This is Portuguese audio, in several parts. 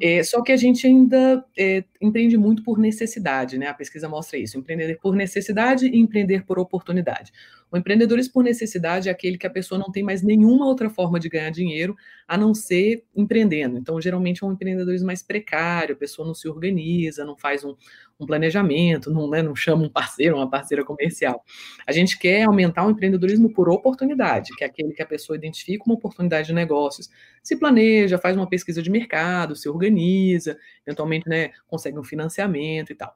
É, só que a gente ainda é, empreende muito por necessidade, né? A pesquisa mostra isso: empreender por necessidade e empreender por oportunidade. O empreendedorismo por necessidade é aquele que a pessoa não tem mais nenhuma outra forma de ganhar dinheiro a não ser empreendendo. Então, geralmente é um empreendedorismo mais precário, a pessoa não se organiza, não faz um, um planejamento, não, né, não chama um parceiro, uma parceira comercial. A gente quer aumentar o empreendedorismo por oportunidade, que é aquele que a pessoa identifica uma oportunidade de negócios, se planeja, faz uma pesquisa de mercado, se organiza, eventualmente né, consegue um financiamento e tal.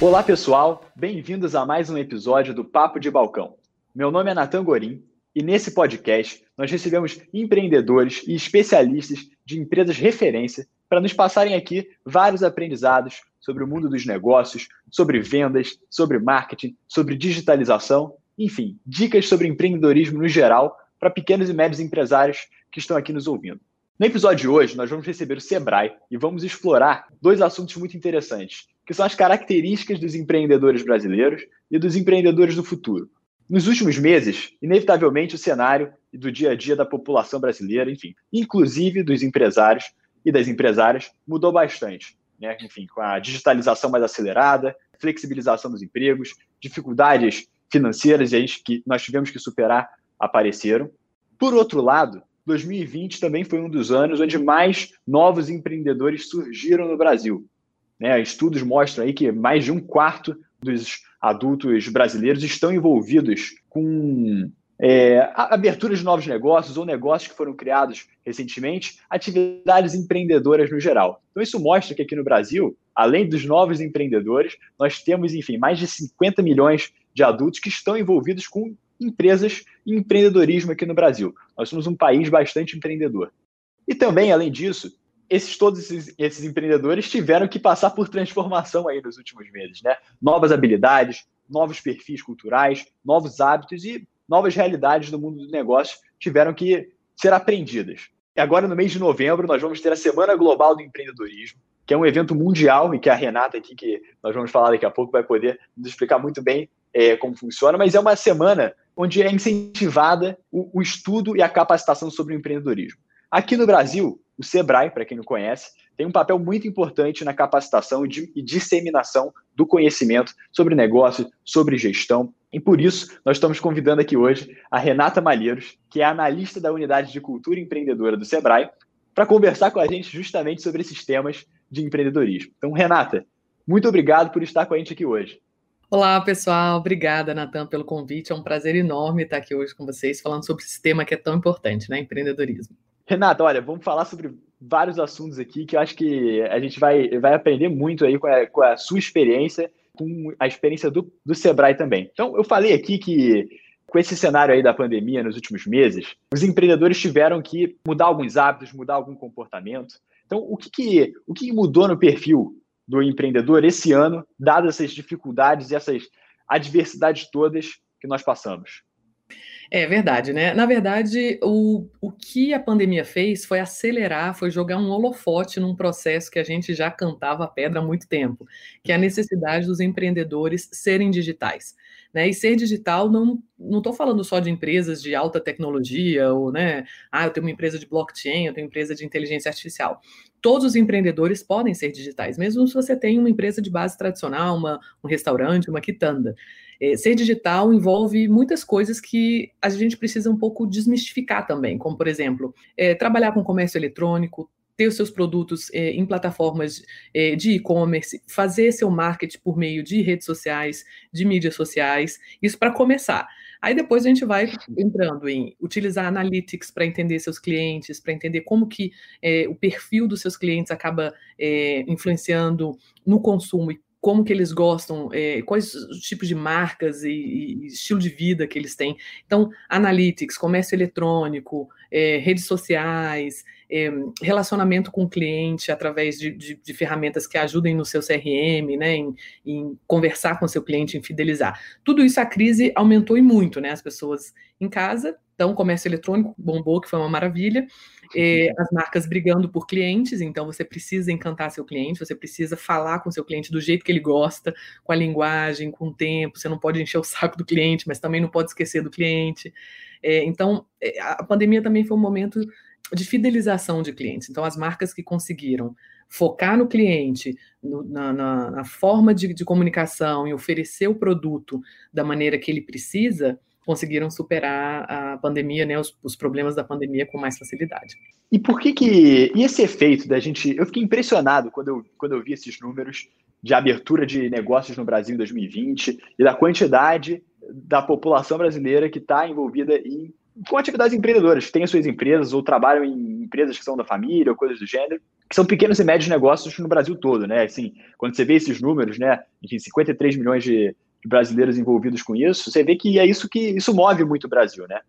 Olá, pessoal. Bem-vindos a mais um episódio do Papo de Balcão. Meu nome é Natan Gorim e nesse podcast nós recebemos empreendedores e especialistas de empresas referência para nos passarem aqui vários aprendizados sobre o mundo dos negócios, sobre vendas, sobre marketing, sobre digitalização, enfim, dicas sobre empreendedorismo no geral para pequenos e médios empresários que estão aqui nos ouvindo. No episódio de hoje, nós vamos receber o Sebrae e vamos explorar dois assuntos muito interessantes que são as características dos empreendedores brasileiros e dos empreendedores do futuro. Nos últimos meses, inevitavelmente, o cenário do dia a dia da população brasileira, enfim, inclusive dos empresários e das empresárias, mudou bastante. Né? Enfim, com a digitalização mais acelerada, flexibilização dos empregos, dificuldades financeiras que nós tivemos que superar apareceram. Por outro lado, 2020 também foi um dos anos onde mais novos empreendedores surgiram no Brasil. Né? Estudos mostram aí que mais de um quarto dos adultos brasileiros estão envolvidos com é, abertura de novos negócios ou negócios que foram criados recentemente, atividades empreendedoras no geral. Então, isso mostra que aqui no Brasil, além dos novos empreendedores, nós temos, enfim, mais de 50 milhões de adultos que estão envolvidos com empresas e empreendedorismo aqui no Brasil. Nós somos um país bastante empreendedor. E também, além disso, esses todos esses, esses, empreendedores tiveram que passar por transformação aí nos últimos meses, né? Novas habilidades, novos perfis culturais, novos hábitos e novas realidades do mundo do negócio tiveram que ser aprendidas. E agora, no mês de novembro, nós vamos ter a Semana Global do Empreendedorismo, que é um evento mundial e que a Renata aqui, que nós vamos falar daqui a pouco, vai poder nos explicar muito bem é, como funciona, mas é uma semana onde é incentivada o, o estudo e a capacitação sobre o empreendedorismo. Aqui no Brasil, o Sebrae, para quem não conhece, tem um papel muito importante na capacitação e disseminação do conhecimento sobre negócio, sobre gestão. E por isso, nós estamos convidando aqui hoje a Renata Malheiros, que é analista da Unidade de Cultura Empreendedora do Sebrae, para conversar com a gente justamente sobre esses temas de empreendedorismo. Então, Renata, muito obrigado por estar com a gente aqui hoje. Olá, pessoal. Obrigada, Natan, pelo convite. É um prazer enorme estar aqui hoje com vocês, falando sobre esse tema que é tão importante, né? Empreendedorismo. Renata, olha, vamos falar sobre vários assuntos aqui que eu acho que a gente vai, vai aprender muito aí com a, com a sua experiência, com a experiência do, do Sebrae também. Então, eu falei aqui que com esse cenário aí da pandemia nos últimos meses, os empreendedores tiveram que mudar alguns hábitos, mudar algum comportamento. Então, o que, que, o que mudou no perfil do empreendedor esse ano, dadas essas dificuldades e essas adversidades todas que nós passamos? É verdade, né? Na verdade, o, o que a pandemia fez foi acelerar, foi jogar um holofote num processo que a gente já cantava a pedra há muito tempo, que é a necessidade dos empreendedores serem digitais. Né? E ser digital não não estou falando só de empresas de alta tecnologia ou né, ah, eu tenho uma empresa de blockchain, eu tenho uma empresa de inteligência artificial. Todos os empreendedores podem ser digitais, mesmo se você tem uma empresa de base tradicional, uma, um restaurante, uma quitanda. É, ser digital envolve muitas coisas que a gente precisa um pouco desmistificar também, como, por exemplo, é, trabalhar com comércio eletrônico, ter os seus produtos é, em plataformas é, de e-commerce, fazer seu marketing por meio de redes sociais, de mídias sociais, isso para começar. Aí depois a gente vai entrando em utilizar analytics para entender seus clientes, para entender como que é, o perfil dos seus clientes acaba influenciando no consumo e como que eles gostam, é, quais os tipos de marcas e, e, estilo de vida que eles têm. Então, analytics, comércio eletrônico, é, redes sociais, é, relacionamento com o cliente através de, de, de, ferramentas que ajudem no seu CRM, né, em, em, conversar com o seu cliente, em fidelizar. Tudo isso a crise aumentou e muito, né? As pessoas em casa Então, o comércio eletrônico bombou, que foi uma maravilha. É, as marcas brigando por clientes, então você precisa encantar seu cliente, você precisa falar com seu cliente do jeito que ele gosta, com a linguagem, com o tempo. Você não pode encher o saco do cliente, mas também não pode esquecer do cliente. É, então, é, a pandemia também foi um momento de fidelização de clientes. Então, as marcas que conseguiram focar no cliente, no, na, na, na, forma de, de comunicação e oferecer o produto da maneira que ele precisa, conseguiram superar a pandemia, né, os, os, problemas da pandemia com mais facilidade. E por que que e esse efeito da gente? Eu fiquei impressionado quando eu, quando eu vi esses números de abertura de negócios no Brasil em 2020 e da quantidade da população brasileira que está envolvida em com atividades empreendedoras, têm suas empresas ou trabalham em empresas que são da família ou coisas do gênero, que são pequenos e médios negócios no Brasil todo, né? Assim, quando você vê esses números, né, enfim, 53 milhões de, de brasileiros envolvidos com isso, você vê que é isso que isso move muito o Brasil, né?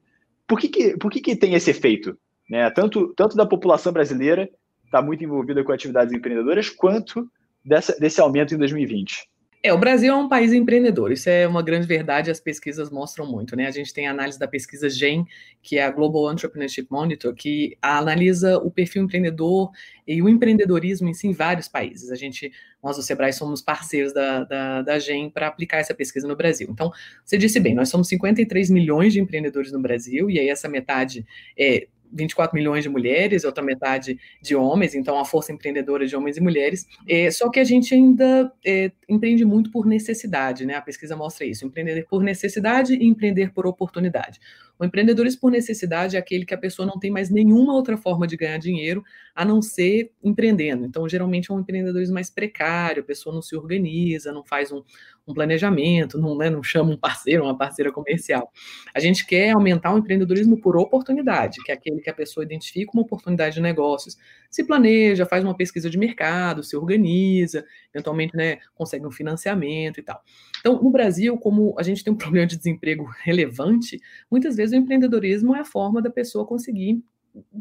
Por que, que, por que, que tem esse efeito? Né? Tanto, tanto da população brasileira está muito envolvida com atividades empreendedoras, quanto dessa, desse aumento em 2020. É, o Brasil é um país empreendedor, isso é uma grande verdade, as pesquisas mostram muito, né? A gente tem a análise da pesquisa GEM, que é a Global Entrepreneurship Monitor, que analisa o perfil empreendedor e o empreendedorismo em si em vários países. A gente, nós do Sebrae somos parceiros da, da, da GEM para aplicar essa pesquisa no Brasil. Então, você disse bem, nós somos 53 milhões de empreendedores no Brasil, e aí essa metade é 24 milhões de mulheres, outra metade de homens, então a força empreendedora de homens e mulheres. É, só que a gente ainda é, empreende muito por necessidade, né? A pesquisa mostra isso: empreender por necessidade e empreender por oportunidade. O empreendedorismo por necessidade é aquele que a pessoa não tem mais nenhuma outra forma de ganhar dinheiro a não ser empreendendo. Então, geralmente é um empreendedorismo mais precário, a pessoa não se organiza, não faz um, um planejamento, não, né, não chama um parceiro, uma parceira comercial. A gente quer aumentar o empreendedorismo por oportunidade, que é aquele que a pessoa identifica uma oportunidade de negócios, se planeja, faz uma pesquisa de mercado, se organiza, eventualmente né, consegue um financiamento e tal. Então, no Brasil, como a gente tem um problema de desemprego relevante, muitas vezes o empreendedorismo é a forma da pessoa conseguir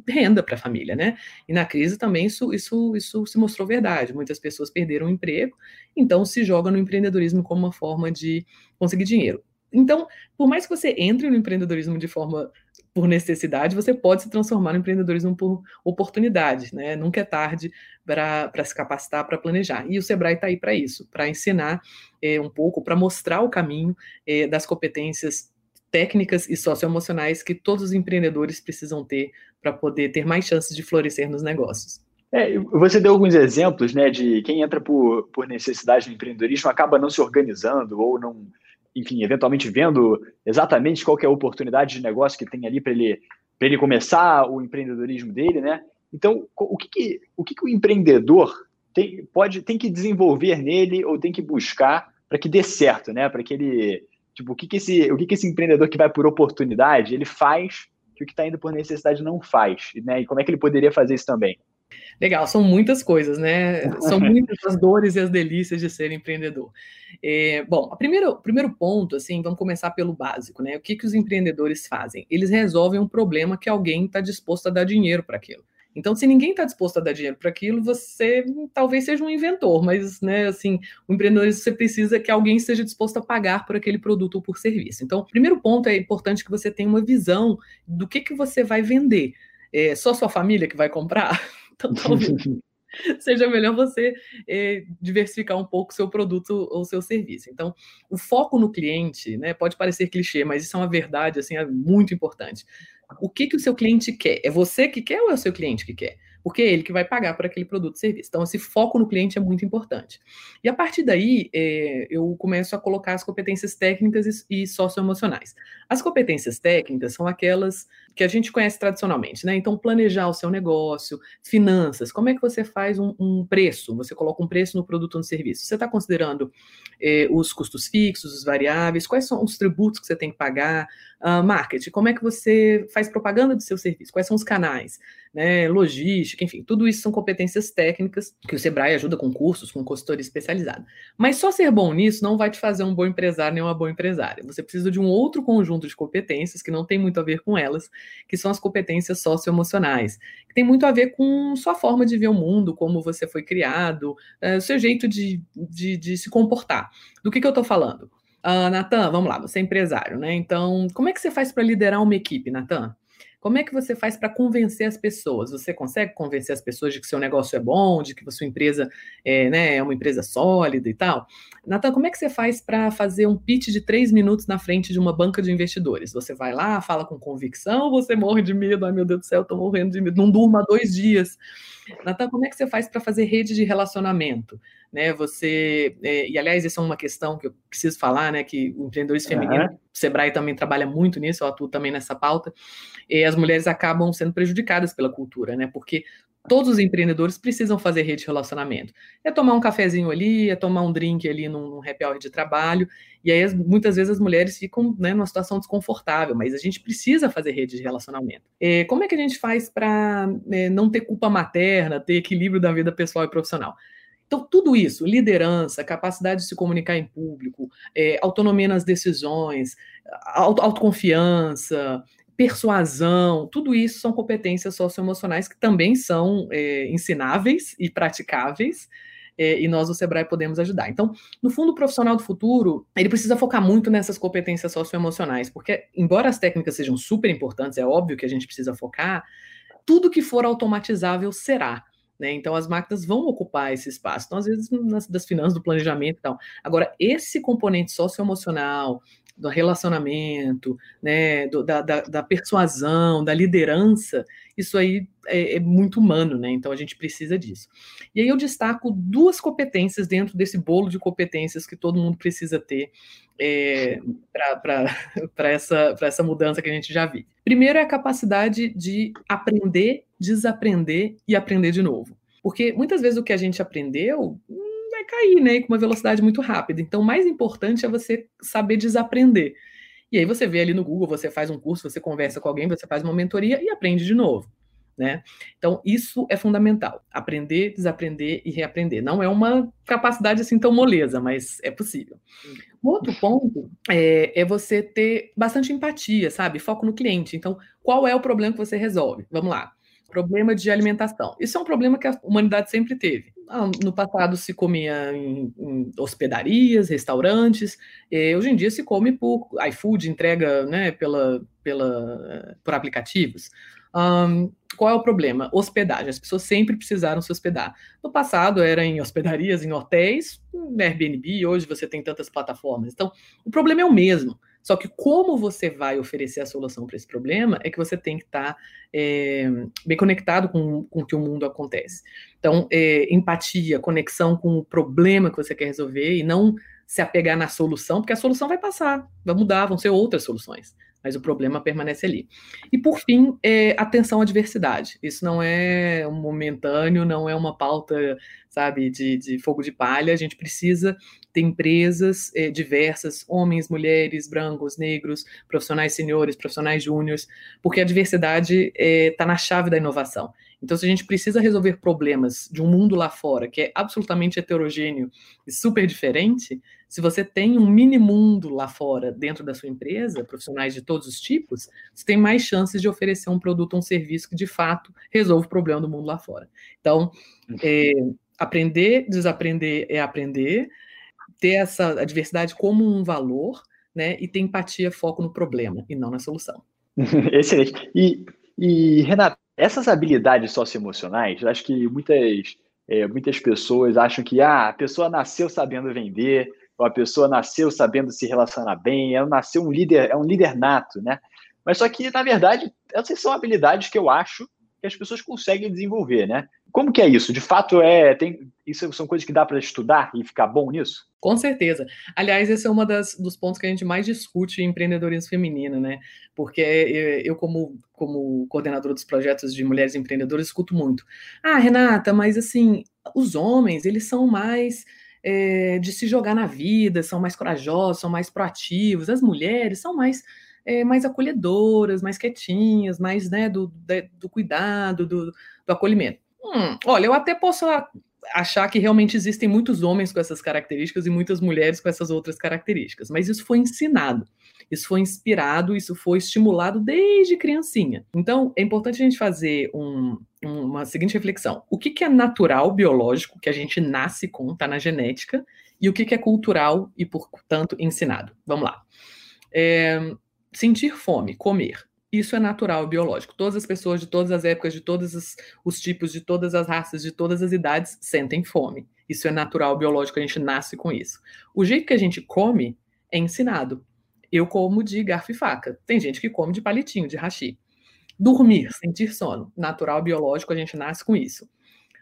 renda para a família, né? E na crise também isso, isso, isso se mostrou verdade. Muitas pessoas perderam o emprego, então se joga no empreendedorismo como uma forma de conseguir dinheiro. Então, por mais que você entre no empreendedorismo de forma por necessidade, você pode se transformar no empreendedorismo por oportunidade, né? Nunca é tarde para se capacitar, para planejar. E o Sebrae está aí para isso, para ensinar é, um pouco, para mostrar o caminho é, das competências técnicas e socioemocionais que todos os empreendedores precisam ter para poder ter mais chances de florescer nos negócios. É, você deu alguns exemplos né, de quem entra por, por necessidade no empreendedorismo acaba não se organizando ou não, enfim, eventualmente vendo exatamente qual é a oportunidade de negócio que tem ali para ele, ele começar o empreendedorismo dele, né? Então, o que, que o, que, que o empreendedor tem, pode, tem que desenvolver nele ou tem que buscar para que dê certo, né? Para que ele Tipo, o que, que, esse, o que, que esse empreendedor que vai por oportunidade, ele faz que o que está indo por necessidade não faz, né? E como é que ele poderia fazer isso também? Legal, são muitas coisas, né? São muitas as dores e as delícias de ser empreendedor. É, bom, o primeiro, primeiro ponto, assim, vamos começar pelo básico, né? O que, que os empreendedores fazem? Eles resolvem um problema que alguém está disposto a dar dinheiro para aquilo. Então, se ninguém está disposto a dar dinheiro para aquilo, você talvez seja um inventor, mas, né, assim, o empreendedorismo você precisa que alguém esteja disposto a pagar por aquele produto ou por serviço. Então, primeiro ponto é importante que você tenha uma visão do que, que você vai vender. É só sua família que vai comprar? Então, talvez seja melhor você é, diversificar um pouco o seu produto ou seu serviço. Então, o foco no cliente, né, pode parecer clichê, mas isso é uma verdade, assim, é muito importante. O que, que o seu cliente quer? É você que quer ou é o seu cliente que quer? Porque é ele que vai pagar por aquele produto ou serviço. Então, esse foco no cliente é muito importante. E a partir daí, é, eu começo a colocar as competências técnicas e, e socioemocionais. As competências técnicas são aquelas que a gente conhece tradicionalmente, né? Então, planejar o seu negócio, finanças, como é que você faz um, um preço? Você coloca um preço no produto ou no serviço. Você está considerando eh, os custos fixos, os variáveis, quais são os tributos que você tem que pagar, uh, marketing, como é que você faz propaganda do seu serviço, quais são os canais, né? Logística, enfim, tudo isso são competências técnicas que o Sebrae ajuda com cursos, com consultoria especializada. Mas só ser bom nisso não vai te fazer um bom empresário nem uma boa empresária. Você precisa de um outro conjunto de competências que não tem muito a ver com elas, que são as competências socioemocionais, que tem muito a ver com sua forma de ver o mundo, como você foi criado, é, seu jeito de, de, de se comportar. Do que, que eu estou falando? Uh, Natan, vamos lá, você é empresário, né? Então, como é que você faz para liderar uma equipe, Natan? Como é que você faz para convencer as pessoas? Você consegue convencer as pessoas de que seu negócio é bom, de que sua empresa é, né, é uma empresa sólida e tal? Natan, como é que você faz para fazer um pitch de três minutos na frente de uma banca de investidores? Você vai lá, fala com convicção, você morre de medo? Ai, meu Deus do céu, estou morrendo de medo. Não durma dois dias. Natan, como é que você faz para fazer rede de relacionamento? Né, você, é, e aliás, essa é uma questão que eu preciso falar, né, que o empreendedorismo uhum. feminino, o Sebrae também trabalha muito nisso, eu atuo também nessa pauta, e as mulheres acabam sendo prejudicadas pela cultura, né, porque todos os empreendedores precisam fazer rede de relacionamento. É tomar um cafezinho ali, é tomar um drink ali num, num happy hour de trabalho, e aí muitas vezes as mulheres ficam né, numa situação desconfortável, mas a gente precisa fazer rede de relacionamento. É, como é que a gente faz para é, não ter culpa materna, ter equilíbrio da vida pessoal e profissional? Então, tudo isso, liderança, capacidade de se comunicar em público, é, autonomia nas decisões, auto, autoconfiança, persuasão, tudo isso são competências socioemocionais que também são é, ensináveis e praticáveis, é, e nós, do Sebrae, podemos ajudar. Então, no fundo, o profissional do futuro, ele precisa focar muito nessas competências socioemocionais, porque, embora as técnicas sejam super importantes, é óbvio que a gente precisa focar, tudo que for automatizável será. Né? Então, as máquinas vão ocupar esse espaço. Então, às vezes, nas, das finanças, do planejamento e tal. Agora, esse componente socioemocional, do relacionamento, né, do, da, da, da, persuasão, da liderança, isso aí é, é, muito humano, né? Então a gente precisa disso. E aí eu destaco duas competências dentro desse bolo de competências que todo mundo precisa ter é, para essa, essa mudança que a gente já vive. Primeiro é a capacidade de aprender, desaprender e aprender de novo. Porque muitas vezes o que a gente aprendeu vai cair, né? Com uma velocidade muito rápida. Então, o mais importante é você saber desaprender. E aí você vê ali no Google, você faz um curso, você conversa com alguém, você faz uma mentoria e aprende de novo. Né? Então, isso é fundamental. Aprender, desaprender e reaprender. Não é uma capacidade assim tão moleza, mas é possível. O outro ponto é, é, você ter bastante empatia, sabe? Foco no cliente. Então, qual é o problema que você resolve? Vamos lá. Problema de alimentação. Isso é um problema que a humanidade sempre teve. Ah, no passado se comia em, em hospedarias, restaurantes. hoje em dia se come por iFood, entrega né, pela, pela, por aplicativos. Um, qual é o problema? Hospedagem. As pessoas sempre precisaram se hospedar. No passado era em hospedarias, em hotéis, Airbnb, hoje você tem tantas plataformas. Então, o problema é o mesmo. Só que como você vai oferecer a solução para esse problema é que você tem que estar tá, é, bem conectado com, com o que o mundo acontece. Então, é, empatia, conexão com o problema que você quer resolver e não se apegar na solução, porque a solução vai passar, vai mudar, vão ser outras soluções mas o problema permanece ali. E por fim, é, atenção à diversidade. Isso não é momentâneo, não é uma pauta, sabe, de, de fogo de palha. A gente precisa ter empresas é, diversas, homens, mulheres, brancos, negros, profissionais seniores, profissionais júniores, porque a diversidade está é, tá na chave da inovação. Então, se a gente precisa resolver problemas de um mundo lá fora que é absolutamente heterogêneo e super diferente, se você tem um mini mundo lá fora dentro da sua empresa, profissionais de todos os tipos, você tem mais chances de oferecer um produto ou um serviço que de fato resolva o problema do mundo lá fora. Então, é, aprender, desaprender é aprender, ter essa diversidade como um valor, né, e ter empatia, foco no problema e não na solução. Excelente. E, e Renato, essas habilidades socioemocionais, eu acho que muitas, é, muitas pessoas acham que ah, a pessoa nasceu sabendo vender, a pessoa nasceu sabendo se relacionar bem, ela nasceu um líder, é um líder nato, né? Mas só que, na verdade, essas são habilidades que eu acho que as pessoas conseguem desenvolver, né? Como que é isso? De fato, é tem isso são coisas que dá para estudar e ficar bom nisso? Com certeza. Aliás, esse é um dos pontos que a gente mais discute em empreendedorismo feminino, né? Porque eu, como, como coordenadora dos projetos de mulheres empreendedoras, escuto muito. Ah, Renata, mas assim, os homens, eles são mais é, de se jogar na vida, são mais corajosos, são mais proativos. As mulheres são mais é, mais acolhedoras, mais quietinhas, mais né, do, do cuidado, do, do acolhimento. Hum, olha, eu até posso achar que realmente existem muitos homens com essas características e muitas mulheres com essas outras características, mas isso foi ensinado, isso foi inspirado, isso foi estimulado desde criancinha. Então, é importante a gente fazer um, uma seguinte reflexão: o que, que é natural, biológico, que a gente nasce com, está na genética, E o que, que é cultural e, portanto, ensinado? Vamos lá. É, sentir fome, comer. Isso é natural biológico. Todas as pessoas de todas as épocas, de todos os, os tipos, de todas as raças, de todas as idades sentem fome. Isso é natural, biológico, a gente nasce com isso. O jeito que a gente come é ensinado. Eu como de garfo e faca. Tem gente que come de palitinho, de hashi. Dormir, sentir sono. Natural, biológico, a gente nasce com isso.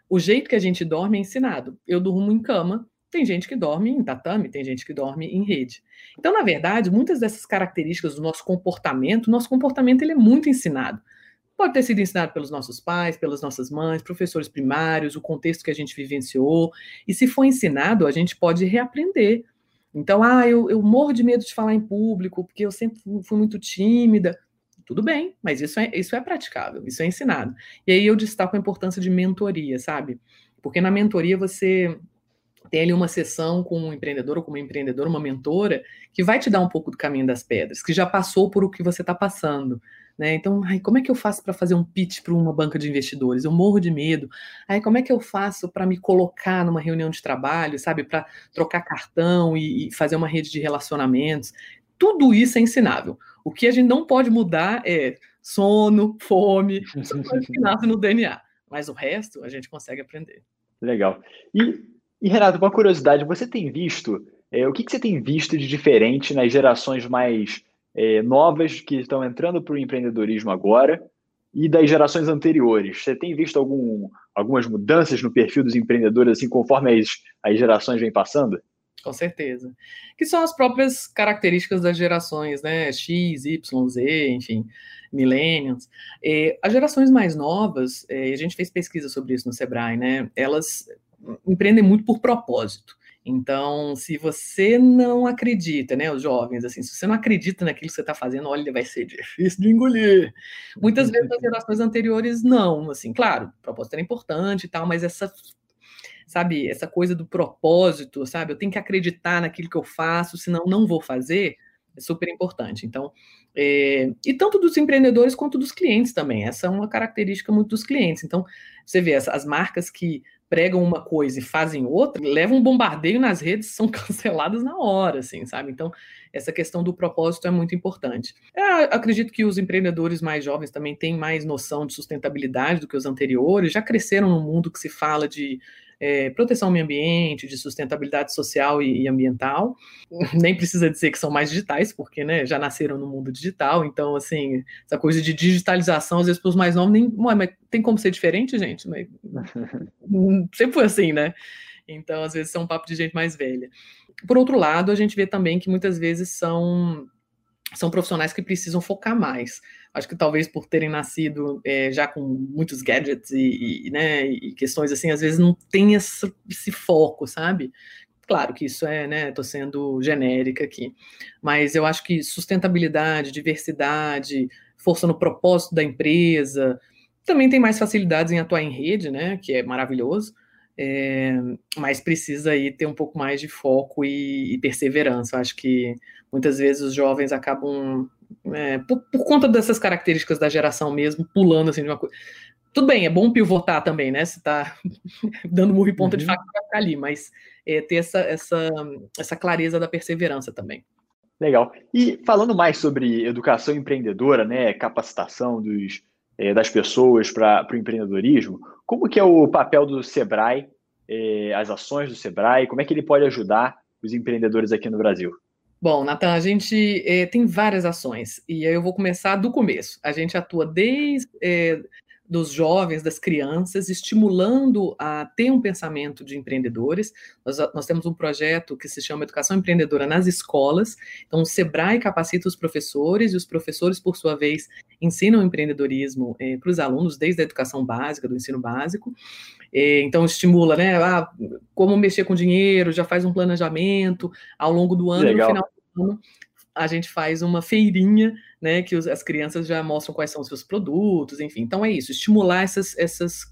O jeito que a gente dorme é ensinado. Eu durmo em cama, tem gente que dorme em tatame, tem gente que dorme em rede. Então, na verdade, muitas dessas características do nosso comportamento, nosso comportamento ele é muito ensinado. Pode ter sido ensinado pelos nossos pais, pelas nossas mães, professores primários, o contexto que a gente vivenciou. E se for ensinado, a gente pode reaprender. Então, ah, eu, eu morro de medo de falar em público, porque eu sempre fui muito tímida. Tudo bem, mas isso é, isso é praticável, isso é ensinado. E aí eu destaco a importância de mentoria, sabe? Porque na mentoria você tem ali uma sessão com um empreendedor ou com uma empreendedora, uma mentora, que vai te dar um pouco do caminho das pedras, que já passou por o que você está passando. Né? Então, ai, como é que eu faço para fazer um pitch para uma banca de investidores? Eu morro de medo. Aí, como é que eu faço para me colocar numa reunião de trabalho, sabe? Para trocar cartão e, e, fazer uma rede de relacionamentos. Tudo isso é ensinável. O que a gente não pode mudar é sono, fome, isso é no DNA. Mas o resto a gente consegue aprender. Legal. E, e Renato, uma curiosidade, você tem visto, é, o que, que você tem visto de diferente nas gerações mais é, novas que estão entrando para o empreendedorismo agora e das gerações anteriores? Você tem visto algum, algumas mudanças no perfil dos empreendedores, assim, conforme as, as gerações vêm passando? Com certeza. Que são as próprias características das gerações, né? X, Y, Z, enfim, millennials. É, as gerações mais novas, é, a gente fez pesquisa sobre isso no Sebrae, né? Elas empreendem muito por propósito. Então, se você não acredita, né, os jovens, assim, se você não acredita naquilo que você está fazendo, olha, vai ser difícil de engolir. Muitas vezes as gerações anteriores não, assim, claro, o propósito era importante e tal, mas essa, sabe, essa coisa do propósito, sabe, eu tenho que acreditar naquilo que eu faço, senão não vou fazer, é super importante. Então, é, e tanto dos empreendedores quanto dos clientes também. Essa é uma característica muito dos clientes. Então, você vê as, as marcas que pregam uma coisa e fazem outra, levam um bombardeio nas redes, são canceladas na hora, assim, sabe? Então, essa questão do propósito é muito importante. Eu acredito que os empreendedores mais jovens também têm mais noção de sustentabilidade do que os anteriores, já cresceram num mundo que se fala de é, proteção ao meio ambiente, de sustentabilidade social e, e, ambiental. Nem precisa dizer que são mais digitais, porque né, já nasceram no mundo digital. Então, assim, essa coisa de digitalização, às vezes, para os mais novos, nem. Mas tem como ser diferente, gente? Mas, sempre foi assim, né? Então, às vezes, são um papo de gente mais velha. Por outro lado, a gente vê também que muitas vezes são, são profissionais que precisam focar mais acho que talvez por terem nascido é, já com muitos gadgets e, e, né, e questões assim, às vezes não tem esse, esse foco, sabe? Claro que isso é, né? Estou sendo genérica aqui, mas eu acho que sustentabilidade, diversidade, força no propósito da empresa, também tem mais facilidades em atuar em rede, né? Que é maravilhoso, é, mas precisa aí ter um pouco mais de foco e, e perseverança. Eu acho que muitas vezes os jovens acabam é, por, por, conta dessas características da geração mesmo, pulando assim de uma coisa. Tudo bem, é bom pivotar também, né? Se tá dando murro e ponta uhum. de faca, vai ficar ali, mas é, ter essa, essa, essa clareza da perseverança também. Legal. E falando mais sobre educação empreendedora, né, capacitação dos, é, das pessoas para o empreendedorismo, como que é o papel do Sebrae, é, as ações do Sebrae, como é que ele pode ajudar os empreendedores aqui no Brasil? Bom, Natan, a gente é, tem várias ações e eu vou começar do começo. A gente atua desde dos jovens, das crianças, estimulando a ter um pensamento de empreendedores. Nós, nós, temos um projeto que se chama Educação Empreendedora nas Escolas. Então, o SEBRAE capacita os professores e os professores, por sua vez, ensinam empreendedorismo é, para os alunos desde a educação básica, do ensino básico. É, então, estimula, né? Ah, como mexer com dinheiro, já faz um planejamento ao longo do ano, Legal. no final do ano, a gente faz uma feirinha, né? Que os, as crianças já mostram quais são os seus produtos, enfim. Então, é isso, estimular essas, essas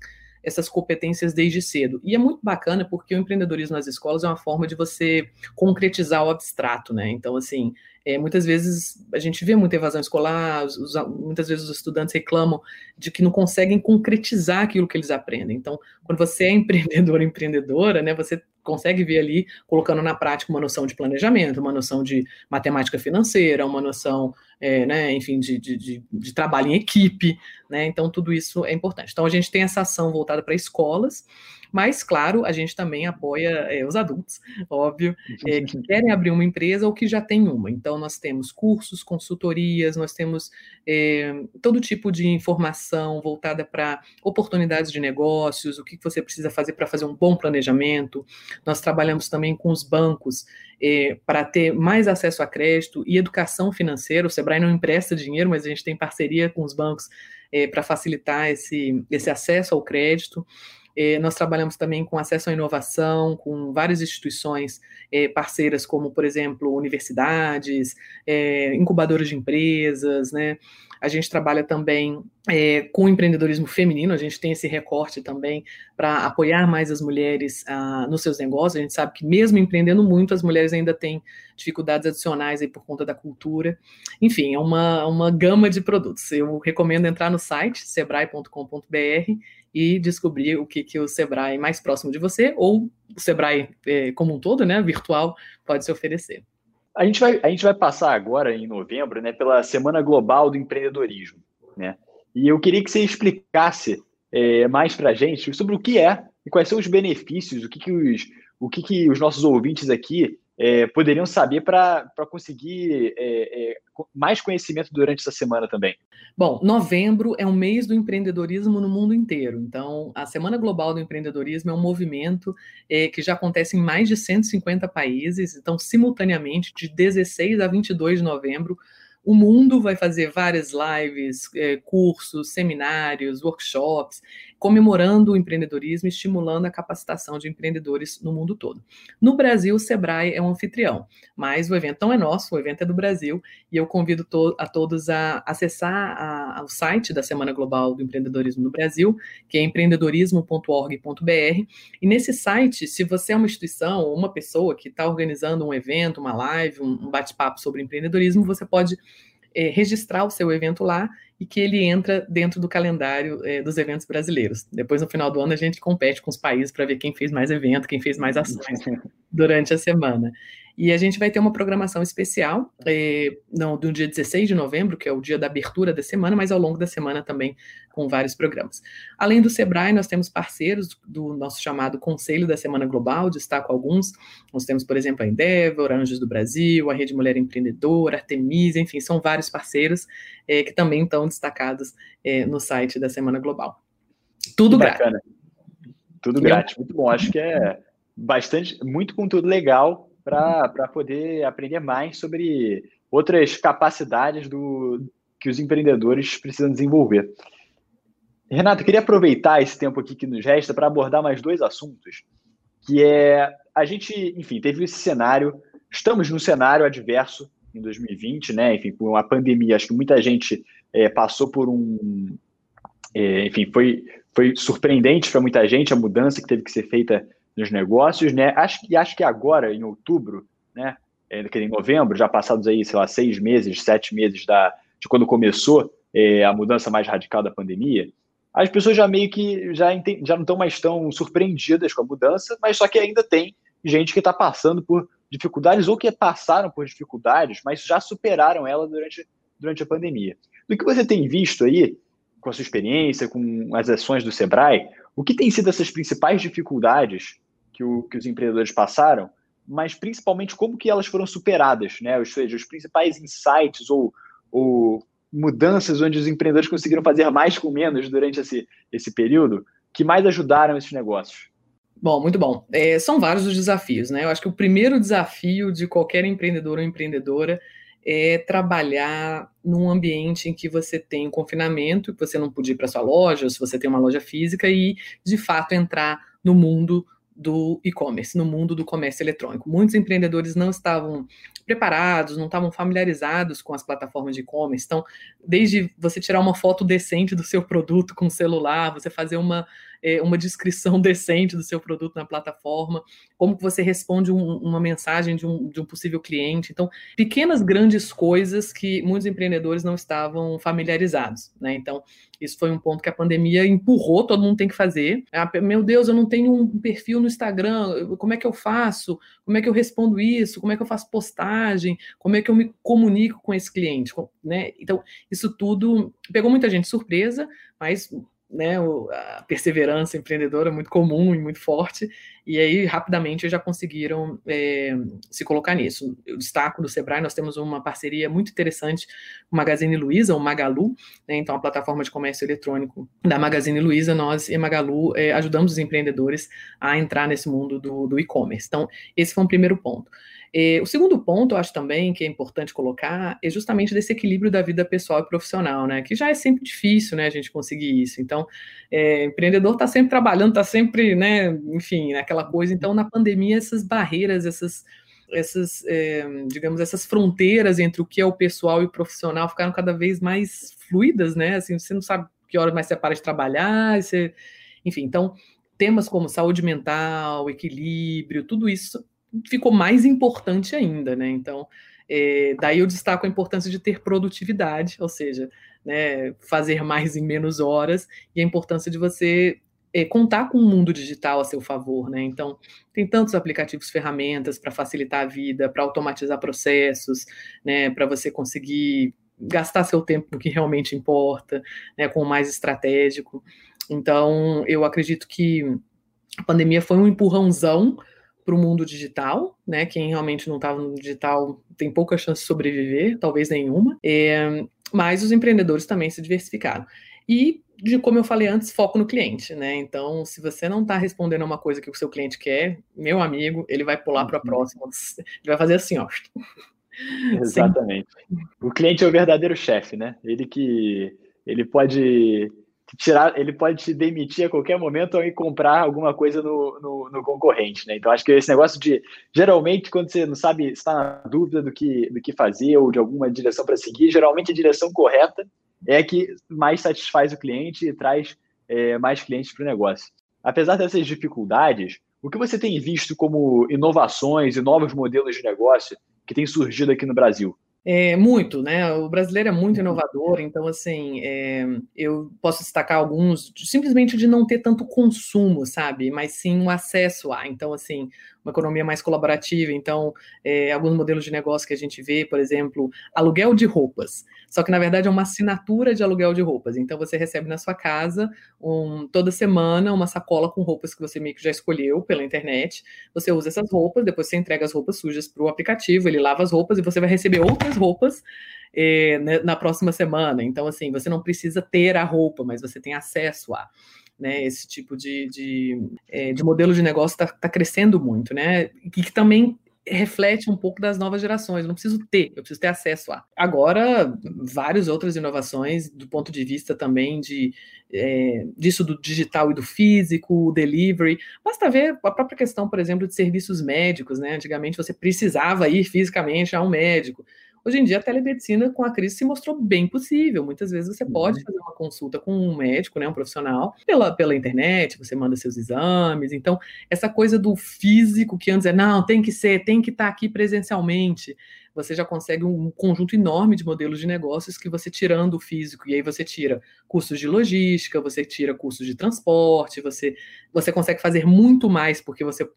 essas competências desde cedo. E é muito bacana porque o empreendedorismo nas escolas é uma forma de você concretizar o abstrato, né? Então, assim, é, muitas vezes a gente vê muita evasão escolar, os, os, muitas vezes os estudantes reclamam de que não conseguem concretizar aquilo que eles aprendem. Então, quando você é empreendedor, empreendedora, né, você consegue ver ali, colocando na prática uma noção de planejamento, uma noção de matemática financeira, uma noção, é, né, enfim, de, de, de, de, trabalho em equipe, né? Então, tudo isso é importante. Então, a gente tem essa ação voltada para escolas, mas, claro, a gente também apoia é, os adultos, óbvio, é, que querem abrir uma empresa ou que já tem uma. Então, nós temos cursos, consultorias, nós temos é, todo tipo de informação voltada para oportunidades de negócios, o que você precisa fazer para fazer um bom planejamento. Nós trabalhamos também com os bancos é, para ter mais acesso a crédito e educação financeira. O Sebrae não empresta dinheiro, mas a gente tem parceria com os bancos é, para facilitar esse, esse acesso ao crédito. É, nós trabalhamos também com acesso à inovação, com várias instituições é, parceiras, como, por exemplo, universidades, é, incubadoras de empresas, né? A gente trabalha também é, com empreendedorismo feminino, a gente tem esse recorte também para apoiar mais as mulheres ah, nos seus negócios. A gente sabe que, mesmo empreendendo muito, as mulheres ainda têm dificuldades adicionais aí por conta da cultura. Enfim, é uma, uma gama de produtos. Eu recomendo entrar no site sebrae.com.br e descobrir o que, que o Sebrae mais próximo de você, ou o Sebrae é, como um todo, né, virtual, pode se oferecer. A gente, vai, a gente vai passar agora, em novembro, né, pela Semana Global do Empreendedorismo. Né? E eu queria que você explicasse é, mais para a gente sobre o que é e quais são os benefícios, o que, que, os, o que, que os nossos ouvintes aqui é, poderiam saber para conseguir é, é, mais conhecimento durante essa semana também? Bom, novembro é um mês do empreendedorismo no mundo inteiro. Então, a Semana Global do Empreendedorismo é um movimento é, que já acontece em mais de 150 países. Então, simultaneamente, de 16 a 22 de novembro, o mundo vai fazer várias lives, é, cursos, seminários, workshops, comemorando o empreendedorismo e estimulando a capacitação de empreendedores no mundo todo. No Brasil, o Sebrae é um anfitrião, mas o evento não é nosso, o evento é do Brasil, e eu convido to a todos a acessar a, a, o site da Semana Global do Empreendedorismo no Brasil, que é empreendedorismo.org.br, e nesse site, se você é uma instituição ou uma pessoa que está organizando um evento, uma live, um, um bate-papo sobre empreendedorismo, você pode é, registrar o seu evento lá e que ele entra dentro do calendário é, dos eventos brasileiros. Depois, no final do ano, a gente compete com os países para ver quem fez mais evento, quem fez mais ações durante a semana. E a gente vai ter uma programação especial, é, não, do dia 16 de novembro, que é o dia da abertura da semana, mas ao longo da semana também com vários programas. Além do Sebrae, nós temos parceiros do nosso chamado Conselho da Semana Global, destaco alguns. Nós temos, por exemplo, a Endeavor, Anjos do Brasil, a Rede Mulher Empreendedora, Artemisa, enfim, são vários parceiros é, que também estão destacados é, no site da Semana Global. Tudo grátis. Tudo grátis, muito bom. Acho que é bastante, muito conteúdo legal para poder aprender mais sobre outras capacidades do, que os empreendedores precisam desenvolver. Renato, eu queria aproveitar esse tempo aqui que nos resta para abordar mais dois assuntos, que é a gente, enfim, teve esse cenário, estamos num cenário adverso em 2020, né? Enfim, com a pandemia, acho que muita gente é, passou por um, é, enfim, foi foi surpreendente para muita gente a mudança que teve que ser feita nos negócios, né? Acho que acho que agora, em outubro, né? É, em novembro, já passados aí, sei lá, seis meses, sete meses da, de quando começou é, a mudança mais radical da pandemia, as pessoas já meio que já, já não estão mais tão surpreendidas com a mudança, mas só que ainda tem gente que está passando por dificuldades ou que passaram por dificuldades, mas já superaram ela durante, durante a pandemia. Do que você tem visto aí, com a sua experiência, com as ações do Sebrae, o que tem sido essas principais dificuldades que, o, que os empreendedores passaram, mas principalmente como que elas foram superadas, né? Ou seja, os principais insights ou, ou mudanças onde os empreendedores conseguiram fazer mais com menos durante esse, esse período, que mais ajudaram esses negócios? Bom, muito bom. É, são vários os desafios, né? Eu acho que o primeiro desafio de qualquer empreendedor ou empreendedora é trabalhar num ambiente em que você tem confinamento, que você não podia ir para sua loja, se você tem uma loja física, e de fato entrar no mundo do e-commerce, no mundo do comércio eletrônico. Muitos empreendedores não estavam preparados, não estavam familiarizados com as plataformas de e-commerce. Então, desde você tirar uma foto decente do seu produto com o celular, você fazer uma é, uma descrição decente do seu produto na plataforma, como que você responde um, uma mensagem de um, de um possível cliente. Então, pequenas, grandes coisas que muitos empreendedores não estavam familiarizados, né? Então, isso foi um ponto que a pandemia empurrou, todo mundo tem que fazer. Ah, meu Deus, eu não tenho um perfil no Instagram, como é que eu faço? Como é que eu respondo isso? Como é que eu faço postagem? Como é que eu me comunico com esse cliente? Né? Então, isso tudo pegou muita gente surpresa, mas né, a perseverança empreendedora é muito comum e muito forte, e aí rapidamente já conseguiram é, se colocar nisso. Eu destaco do Sebrae, nós temos uma parceria muito interessante com o Magazine Luiza, o Magalu, né, então a plataforma de comércio eletrônico da Magazine Luiza, nós e Magalu é, ajudamos os empreendedores a entrar nesse mundo do, do e-commerce. Então, esse foi um primeiro ponto. É, o segundo ponto, eu acho também que é importante colocar, é justamente desse equilíbrio da vida pessoal e profissional, né? Que já é sempre difícil, né, a gente conseguir isso. Então, é, empreendedor está sempre trabalhando, está sempre, né, enfim, aquela coisa. Então, na pandemia, essas barreiras, essas essas, é, digamos, essas fronteiras entre o que é o pessoal e o profissional ficaram cada vez mais fluidas, né? Assim, você não sabe que hora mais você para de trabalhar, você... enfim, então temas como saúde mental, equilíbrio, tudo isso ficou mais importante ainda, né? Então, é, daí eu destaco a importância de ter produtividade, ou seja, né, fazer mais em menos horas, e a importância de você é, contar com o mundo digital a seu favor, né? Então, tem tantos aplicativos, ferramentas para facilitar a vida, para automatizar processos, né? Para você conseguir gastar seu tempo no que realmente importa, né? Com o mais estratégico. Então, eu acredito que a pandemia foi um empurrãozão para o mundo digital, né? Quem realmente não estava no digital tem pouca chance de sobreviver, talvez nenhuma. É, mas os empreendedores também se diversificaram. E, de como eu falei antes, foco no cliente, né? Então, se você não está respondendo a uma coisa que o seu cliente quer, meu amigo, ele vai pular para a uhum. próxima. Ele vai fazer assim, ó. Exatamente. O cliente é o verdadeiro chefe, né? Ele que ele pode tirar, ele pode te demitir a qualquer momento ir comprar alguma coisa no, no, no, concorrente, né? Então acho que esse negócio de geralmente quando você não sabe, está na dúvida do que do que fazer ou de alguma direção para seguir, geralmente a direção correta é a que mais satisfaz o cliente e traz é, mais clientes para o negócio. Apesar dessas dificuldades, o que você tem visto como inovações e novos modelos de negócio que têm surgido aqui no Brasil? É, muito, né? O brasileiro é muito uhum. inovador, então, assim, é, eu posso destacar alguns simplesmente de não ter tanto consumo, sabe? Mas sim um acesso a. Então, assim, uma economia mais colaborativa. Então, é, alguns modelos de negócio que a gente vê, por exemplo, aluguel de roupas. Só que, na verdade, é uma assinatura de aluguel de roupas. Então, você recebe na sua casa, um, toda semana, uma sacola com roupas que você meio que já escolheu pela internet. Você usa essas roupas, depois você entrega as roupas sujas para o aplicativo, ele lava as roupas e você vai receber outras roupas é, né, na próxima semana. Então, assim, você não precisa ter a roupa, mas você tem acesso a né? Esse tipo de, de, é, de modelo de negócio está tá crescendo muito, né? E que também reflete um pouco das novas gerações. Eu não preciso ter, eu preciso ter acesso a. Agora, várias outras inovações do ponto de vista também de é, disso do digital e do físico, o delivery. Basta ver a própria questão, por exemplo, de serviços médicos, né? Antigamente você precisava ir fisicamente a um médico. Hoje em dia, a telemedicina com a crise se mostrou bem possível. Muitas vezes você pode uhum. fazer uma consulta com um médico, né, um profissional, pela, pela internet, você manda seus exames. Então, essa coisa do físico que antes é, não, tem que ser, tem que estar tá aqui presencialmente. Você já consegue um conjunto enorme de modelos de negócios que você tirando o físico, e aí você tira custos de logística, você tira custos de transporte, você, você consegue fazer muito mais, porque você,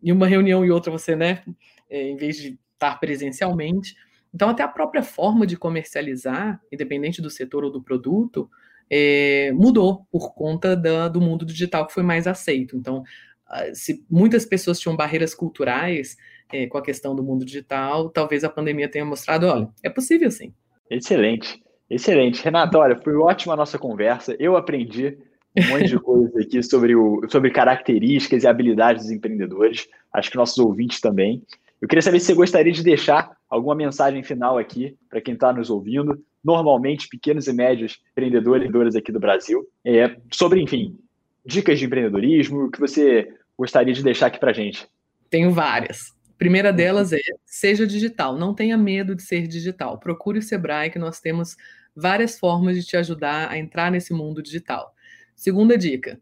em uma reunião e outra, você, né, é, em vez de estar presencialmente, então, até a própria forma de comercializar, independente do setor ou do produto, é, mudou por conta da, do mundo digital que foi mais aceito. Então, ah, se muitas pessoas tinham barreiras culturais é, com a questão do mundo digital, talvez a pandemia tenha mostrado, olha, é possível sim. Excelente, excelente. Renata, olha, foi ótima a nossa conversa. Eu aprendi um monte de coisa aqui sobre, o, sobre características e habilidades dos empreendedores. Acho que nossos ouvintes também. Eu queria saber se você gostaria de deixar alguma mensagem final aqui para quem está nos ouvindo, normalmente pequenos e médios empreendedores aqui do Brasil, é, sobre, enfim, dicas de empreendedorismo, o que você gostaria de deixar aqui para gente. Tenho várias. primeira delas é seja digital, não tenha medo de ser digital. Procure o Sebrae, que nós temos várias formas de te ajudar a entrar nesse mundo digital. Segunda dica: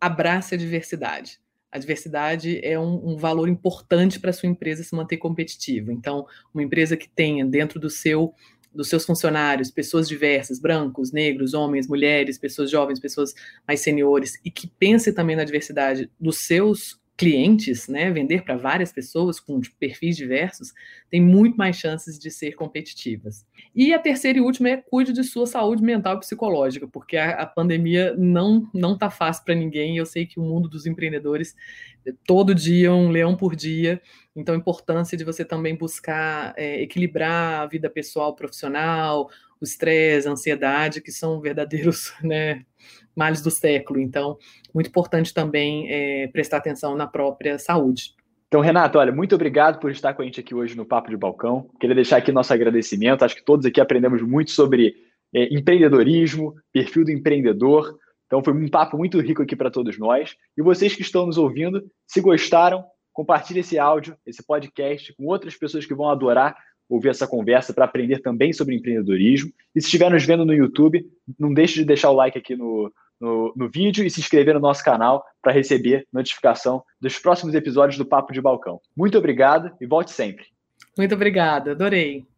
abrace a diversidade. A diversidade é um, um valor importante para a sua empresa se manter competitiva. Então, uma empresa que tenha dentro do seu dos seus funcionários, pessoas diversas, brancos, negros, homens, mulheres, pessoas jovens, pessoas mais seniores, e que pense também na diversidade dos seus clientes, né, vender para várias pessoas com perfis diversos, tem muito mais chances de ser competitivas. E a terceira e última é cuide de sua saúde mental e psicológica, porque a, a pandemia não não tá fácil para ninguém. Eu sei que o mundo dos empreendedores todo dia um leão por dia. Então, a importância de você também buscar é, equilibrar a vida pessoal, profissional, o estresse, a ansiedade, que são verdadeiros né, males do século. Então, muito importante também é, prestar atenção na própria saúde. Então, Renato, olha, muito obrigado por estar com a gente aqui hoje no Papo de Balcão. Queria deixar aqui nosso agradecimento. Acho que todos aqui aprendemos muito sobre é, empreendedorismo, perfil do empreendedor. Então, foi um papo muito rico aqui para todos nós. E vocês que estão nos ouvindo, se gostaram, compartilhe esse áudio, esse podcast com outras pessoas que vão adorar ouvir essa conversa para aprender também sobre empreendedorismo. E se estiver nos vendo no YouTube, não deixe de deixar o like aqui no, no, no vídeo e se inscrever no nosso canal para receber notificação dos próximos episódios do Papo de Balcão. Muito obrigado e volte sempre. Muito obrigada, adorei.